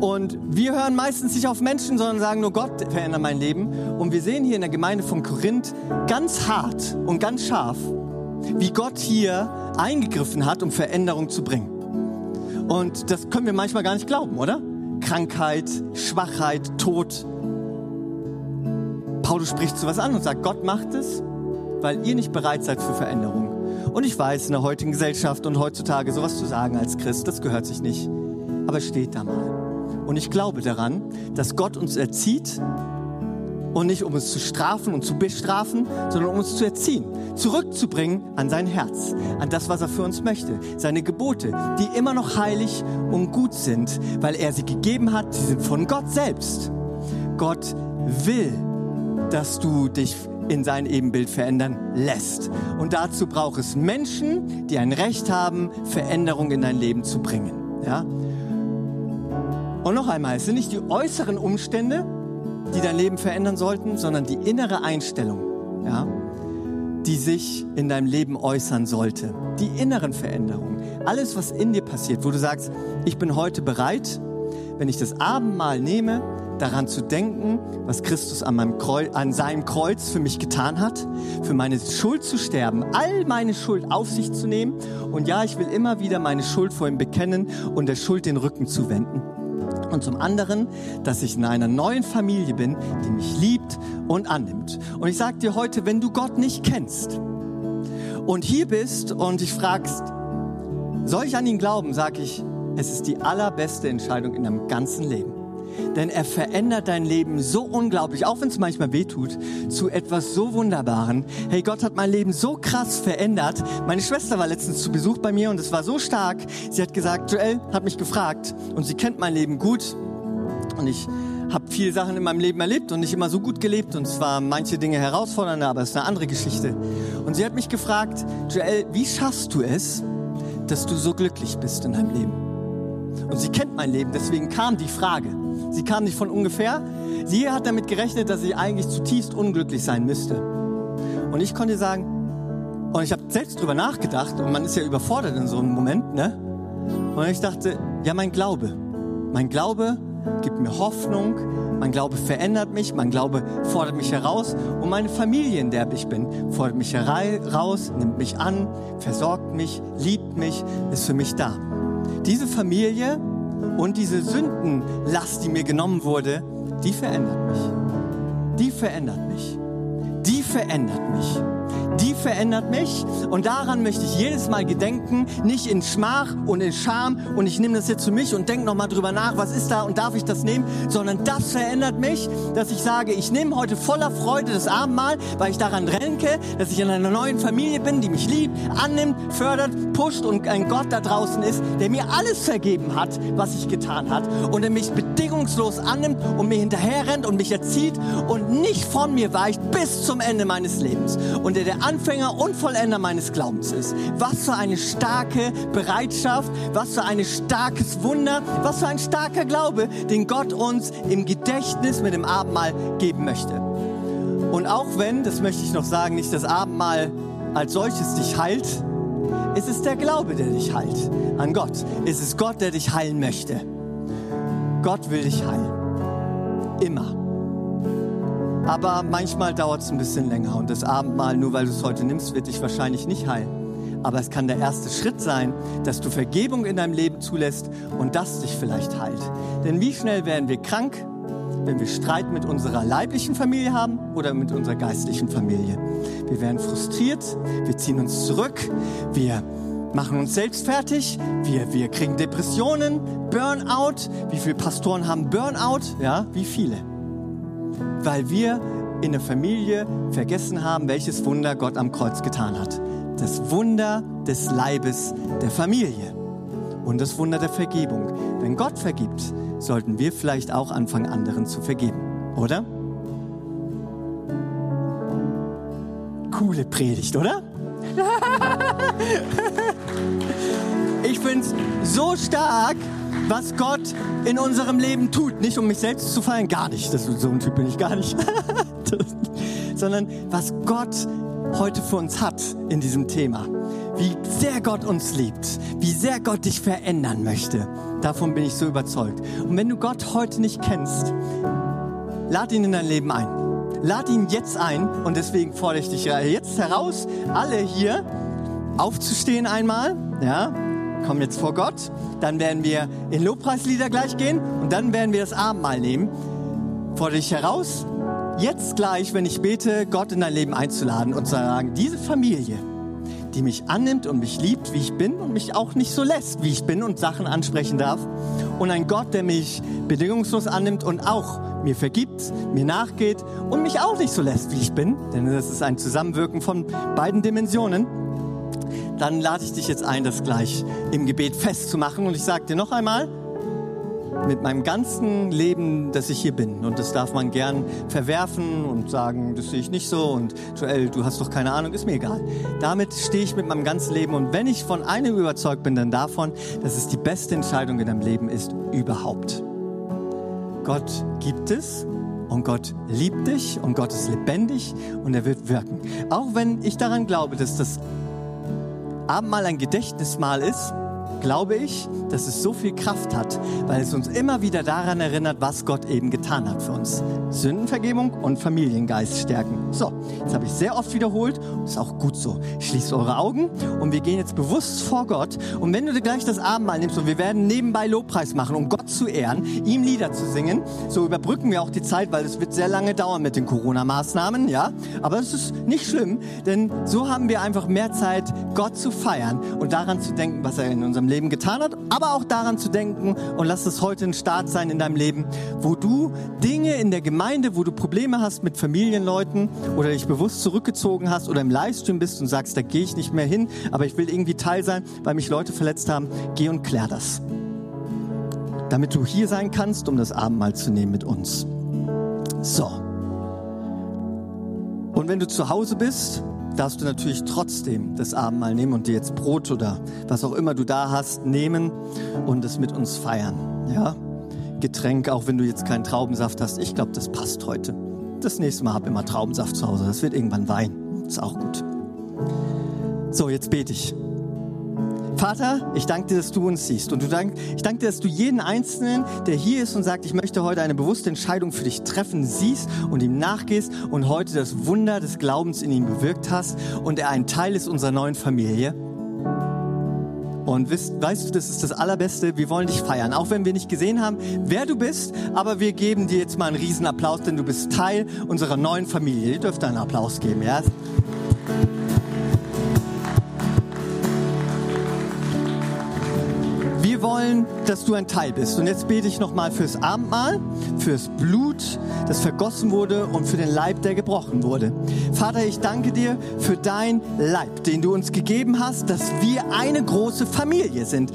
Und wir hören meistens nicht auf Menschen, sondern sagen nur, Gott verändert mein Leben. Und wir sehen hier in der Gemeinde von Korinth ganz hart und ganz scharf, wie Gott hier eingegriffen hat, um Veränderung zu bringen. Und das können wir manchmal gar nicht glauben, oder? Krankheit, Schwachheit, Tod. Paulus spricht zu was an und sagt, Gott macht es, weil ihr nicht bereit seid für Veränderung. Und ich weiß, in der heutigen Gesellschaft und heutzutage sowas zu sagen als Christ, das gehört sich nicht. Aber steht da mal. Und ich glaube daran, dass Gott uns erzieht und nicht um uns zu strafen und zu bestrafen, sondern um uns zu erziehen, zurückzubringen an sein Herz, an das, was er für uns möchte, seine Gebote, die immer noch heilig und gut sind, weil er sie gegeben hat, sie sind von Gott selbst. Gott will, dass du dich in sein Ebenbild verändern lässt. Und dazu braucht es Menschen, die ein Recht haben, Veränderung in dein Leben zu bringen. Ja? Und noch einmal, es sind nicht die äußeren Umstände, die dein Leben verändern sollten, sondern die innere Einstellung, ja, die sich in deinem Leben äußern sollte. Die inneren Veränderungen. Alles, was in dir passiert, wo du sagst, ich bin heute bereit, wenn ich das Abendmahl nehme, daran zu denken, was Christus an, Kreuz, an seinem Kreuz für mich getan hat, für meine Schuld zu sterben, all meine Schuld auf sich zu nehmen. Und ja, ich will immer wieder meine Schuld vor ihm bekennen und der Schuld den Rücken zu wenden Und zum anderen, dass ich in einer neuen Familie bin, die mich liebt und annimmt. Und ich sage dir heute, wenn du Gott nicht kennst und hier bist und dich fragst, soll ich an ihn glauben, sage ich, es ist die allerbeste Entscheidung in deinem ganzen Leben. Denn er verändert dein Leben so unglaublich, auch wenn es manchmal wehtut, zu etwas so Wunderbaren. Hey, Gott hat mein Leben so krass verändert. Meine Schwester war letztens zu Besuch bei mir und es war so stark. Sie hat gesagt, Joel hat mich gefragt und sie kennt mein Leben gut. Und ich habe viele Sachen in meinem Leben erlebt und nicht immer so gut gelebt und zwar manche Dinge herausfordernder, aber es ist eine andere Geschichte. Und sie hat mich gefragt, Joel, wie schaffst du es, dass du so glücklich bist in deinem Leben? Und sie kennt mein Leben, deswegen kam die Frage. Sie kam nicht von ungefähr. Sie hat damit gerechnet, dass sie eigentlich zutiefst unglücklich sein müsste. Und ich konnte sagen, und ich habe selbst drüber nachgedacht, und man ist ja überfordert in so einem Moment, ne? Und ich dachte, ja, mein Glaube. Mein Glaube gibt mir Hoffnung, mein Glaube verändert mich, mein Glaube fordert mich heraus und meine Familie, in der ich bin, fordert mich heraus, nimmt mich an, versorgt mich, liebt mich, ist für mich da. Diese Familie und diese Sündenlast, die mir genommen wurde, die verändert mich. Die verändert mich. Die verändert mich die verändert mich und daran möchte ich jedes Mal gedenken, nicht in Schmach und in Scham und ich nehme das jetzt für mich und denke nochmal drüber nach, was ist da und darf ich das nehmen, sondern das verändert mich, dass ich sage, ich nehme heute voller Freude das Abendmahl, weil ich daran renke, dass ich in einer neuen Familie bin, die mich liebt, annimmt, fördert, pusht und ein Gott da draußen ist, der mir alles vergeben hat, was ich getan hat und der mich bedingungslos annimmt und mir hinterher rennt und mich erzieht und nicht von mir weicht bis zum Ende meines Lebens. Und der der Anfänger und Vollender meines Glaubens ist. Was für eine starke Bereitschaft, was für ein starkes Wunder, was für ein starker Glaube, den Gott uns im Gedächtnis mit dem Abendmahl geben möchte. Und auch wenn, das möchte ich noch sagen, nicht das Abendmahl als solches dich heilt, ist es der Glaube, der dich heilt an Gott. Ist es Gott, der dich heilen möchte. Gott will dich heilen. Immer. Aber manchmal dauert es ein bisschen länger und das Abendmahl, nur weil du es heute nimmst, wird dich wahrscheinlich nicht heilen. Aber es kann der erste Schritt sein, dass du Vergebung in deinem Leben zulässt und das dich vielleicht heilt. Denn wie schnell werden wir krank, wenn wir Streit mit unserer leiblichen Familie haben oder mit unserer geistlichen Familie? Wir werden frustriert, wir ziehen uns zurück, wir machen uns selbst fertig, wir, wir kriegen Depressionen, Burnout. Wie viele Pastoren haben Burnout? Ja, wie viele? Weil wir in der Familie vergessen haben, welches Wunder Gott am Kreuz getan hat. Das Wunder des Leibes der Familie und das Wunder der Vergebung. Wenn Gott vergibt, sollten wir vielleicht auch anfangen, anderen zu vergeben, oder? Coole Predigt, oder? ich finde es so stark, was Gott in unserem Leben tut. Nicht um mich selbst zu feiern, gar nicht. Das, so ein Typ bin ich gar nicht. Sondern was Gott heute für uns hat in diesem Thema. Wie sehr Gott uns liebt, wie sehr Gott dich verändern möchte. Davon bin ich so überzeugt. Und wenn du Gott heute nicht kennst, lad ihn in dein Leben ein. Lad ihn jetzt ein und deswegen fordere ich dich jetzt heraus, alle hier aufzustehen einmal, ja, kommen jetzt vor Gott, dann werden wir in Lobpreislieder gleich gehen und dann werden wir das Abendmahl nehmen. Fordere dich heraus, jetzt gleich, wenn ich bete, Gott in dein Leben einzuladen und zu sagen, diese Familie, die mich annimmt und mich liebt, wie ich bin und mich auch nicht so lässt, wie ich bin und Sachen ansprechen darf. Und ein Gott, der mich bedingungslos annimmt und auch mir vergibt, mir nachgeht und mich auch nicht so lässt, wie ich bin. Denn das ist ein Zusammenwirken von beiden Dimensionen dann lade ich dich jetzt ein, das gleich im Gebet festzumachen. Und ich sage dir noch einmal, mit meinem ganzen Leben, dass ich hier bin. Und das darf man gern verwerfen und sagen, das sehe ich nicht so. Und Joel, du hast doch keine Ahnung, ist mir egal. Damit stehe ich mit meinem ganzen Leben. Und wenn ich von einem überzeugt bin, dann davon, dass es die beste Entscheidung in deinem Leben ist, überhaupt. Gott gibt es und Gott liebt dich und Gott ist lebendig und er wird wirken. Auch wenn ich daran glaube, dass das Abendmahl ein Gedächtnismahl ist, glaube ich, dass es so viel Kraft hat, weil es uns immer wieder daran erinnert, was Gott eben getan hat für uns. Sündenvergebung und Familiengeist stärken. So, jetzt habe ich sehr oft wiederholt, ist auch gut so. Schließt eure Augen und wir gehen jetzt bewusst vor Gott. Und wenn du dir gleich das Abendmahl nimmst und wir werden nebenbei Lobpreis machen, um Gott zu ehren, ihm Lieder zu singen, so überbrücken wir auch die Zeit, weil es wird sehr lange dauern mit den Corona-Maßnahmen, ja. Aber es ist nicht schlimm, denn so haben wir einfach mehr Zeit, Gott zu feiern und daran zu denken, was er in unserem Leben getan hat, aber auch daran zu denken und lass es heute ein Start sein in deinem Leben, wo du Dinge in der Gemeinde, wo du Probleme hast mit Familienleuten oder dich bewusst zurückgezogen hast oder im Livestream bist und sagst, da gehe ich nicht mehr hin, aber ich will irgendwie Teil sein, weil mich Leute verletzt haben, geh und klär das. Damit du hier sein kannst, um das Abendmahl zu nehmen mit uns. So. Und wenn du zu Hause bist, darfst du natürlich trotzdem das Abendmahl nehmen und dir jetzt Brot oder was auch immer du da hast, nehmen und es mit uns feiern. Ja? Getränk, auch wenn du jetzt keinen Traubensaft hast. Ich glaube, das passt heute. Das nächste Mal hab immer Traubensaft zu Hause. Das wird irgendwann Wein. Ist auch gut. So, jetzt bete ich. Vater, ich danke dir, dass du uns siehst. Und du dank, ich danke dir, dass du jeden Einzelnen, der hier ist und sagt, ich möchte heute eine bewusste Entscheidung für dich treffen, siehst und ihm nachgehst und heute das Wunder des Glaubens in ihm bewirkt hast und er ein Teil ist unserer neuen Familie. Und weißt, weißt du, das ist das Allerbeste. Wir wollen dich feiern, auch wenn wir nicht gesehen haben, wer du bist. Aber wir geben dir jetzt mal einen riesen Applaus, denn du bist Teil unserer neuen Familie. Ihr dürft einen Applaus geben, ja? Wir wollen, dass du ein Teil bist. Und jetzt bete ich nochmal fürs Abendmahl, fürs Blut, das vergossen wurde und für den Leib, der gebrochen wurde. Vater, ich danke dir für dein Leib, den du uns gegeben hast, dass wir eine große Familie sind.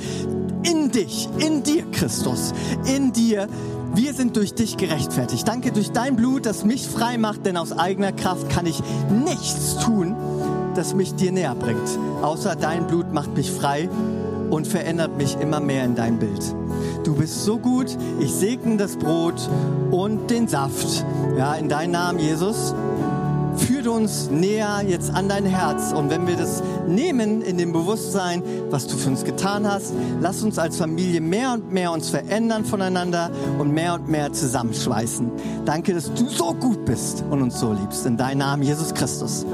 In dich, in dir, Christus, in dir. Wir sind durch dich gerechtfertigt. Danke durch dein Blut, das mich frei macht, denn aus eigener Kraft kann ich nichts tun, das mich dir näher bringt. Außer dein Blut macht mich frei und verändert mich immer mehr in dein Bild. Du bist so gut. Ich segne das Brot und den Saft. Ja, in deinem Namen, Jesus. Führt uns näher jetzt an dein Herz. Und wenn wir das nehmen in dem Bewusstsein, was du für uns getan hast, lass uns als Familie mehr und mehr uns verändern voneinander und mehr und mehr zusammenschweißen. Danke, dass du so gut bist und uns so liebst. In deinem Namen, Jesus Christus.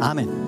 Amen.